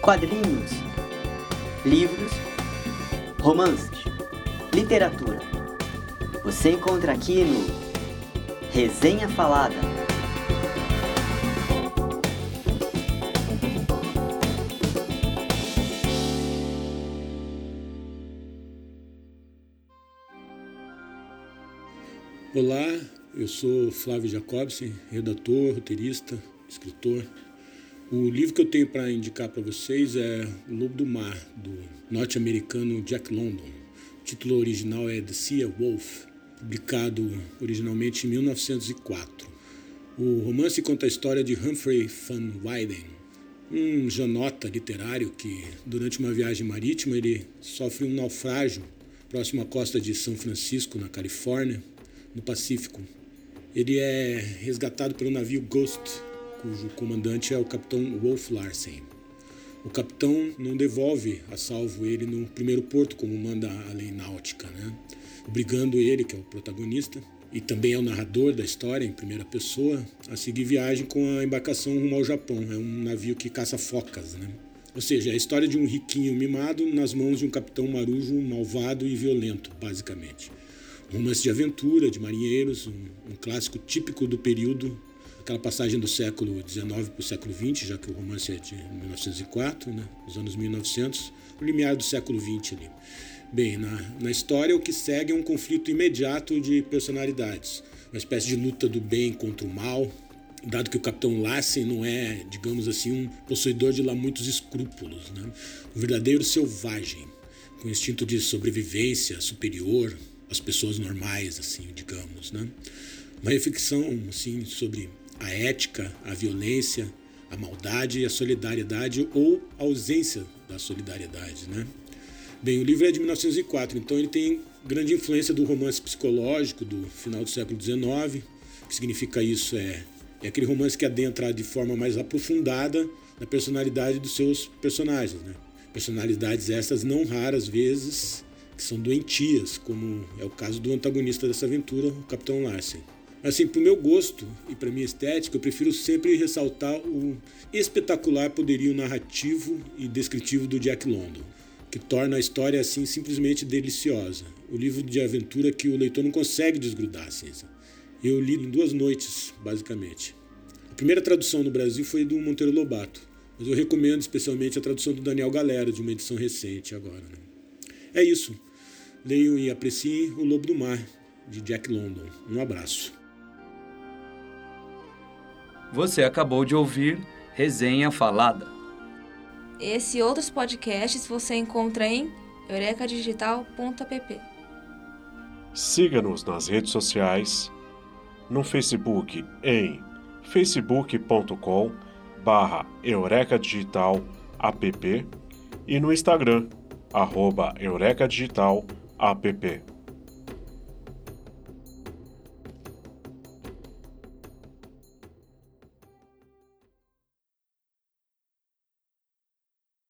quadrinhos, livros, romances, literatura. Você encontra aqui no Resenha Falada. Olá, eu sou Flávio Jacobsen, redator, roteirista, escritor. O livro que eu tenho para indicar para vocês é O Lobo do Mar, do norte-americano Jack London. O título original é The Sea Wolf, publicado originalmente em 1904. O romance conta a história de Humphrey Van Weyden, um janota literário que, durante uma viagem marítima, ele sofre um naufrágio próximo à costa de São Francisco, na Califórnia, no Pacífico. Ele é resgatado pelo navio Ghost, cujo comandante é o capitão Wolf Larsen. O capitão não devolve a salvo ele no primeiro porto, como manda a lei náutica, né? obrigando ele, que é o protagonista, e também é o narrador da história em primeira pessoa, a seguir viagem com a embarcação rumo ao Japão. É um navio que caça focas. Né? Ou seja, é a história de um riquinho mimado nas mãos de um capitão marujo malvado e violento, basicamente. Romance de aventura, de marinheiros, um, um clássico típico do período, aquela passagem do século XIX para o século XX, já que o romance é de 1904, né, os anos 1900, o limiar do século XX ali. Bem, na, na história o que segue é um conflito imediato de personalidades, uma espécie de luta do bem contra o mal, dado que o capitão Lassen não é, digamos assim, um possuidor de lá muitos escrúpulos, né? um verdadeiro selvagem, com instinto de sobrevivência superior, as pessoas normais, assim, digamos, né? Uma reflexão, assim, sobre a ética, a violência, a maldade e a solidariedade ou a ausência da solidariedade, né? Bem, o livro é de 1904, então ele tem grande influência do romance psicológico do final do século XIX. O que significa isso é, é aquele romance que adentra de forma mais aprofundada na personalidade dos seus personagens, né? Personalidades essas não raras vezes que são doentias, como é o caso do antagonista dessa aventura, o Capitão Larsen. Assim, para o meu gosto e para minha estética, eu prefiro sempre ressaltar o espetacular poderio narrativo e descritivo do Jack London, que torna a história assim simplesmente deliciosa. O livro de aventura que o leitor não consegue desgrudar. Assim. Eu li em duas noites, basicamente. A primeira tradução no Brasil foi do Monteiro Lobato, mas eu recomendo especialmente a tradução do Daniel Galera, de uma edição recente agora. Né? É isso. Leiam e apreciem O Lobo do Mar, de Jack London. Um abraço. Você acabou de ouvir Resenha Falada. Esse e outros podcasts você encontra em eurecadigital.app. Siga-nos nas redes sociais, no Facebook em facebook.com barra Eureka Digital app e no Instagram, arroba Eureka Digital app.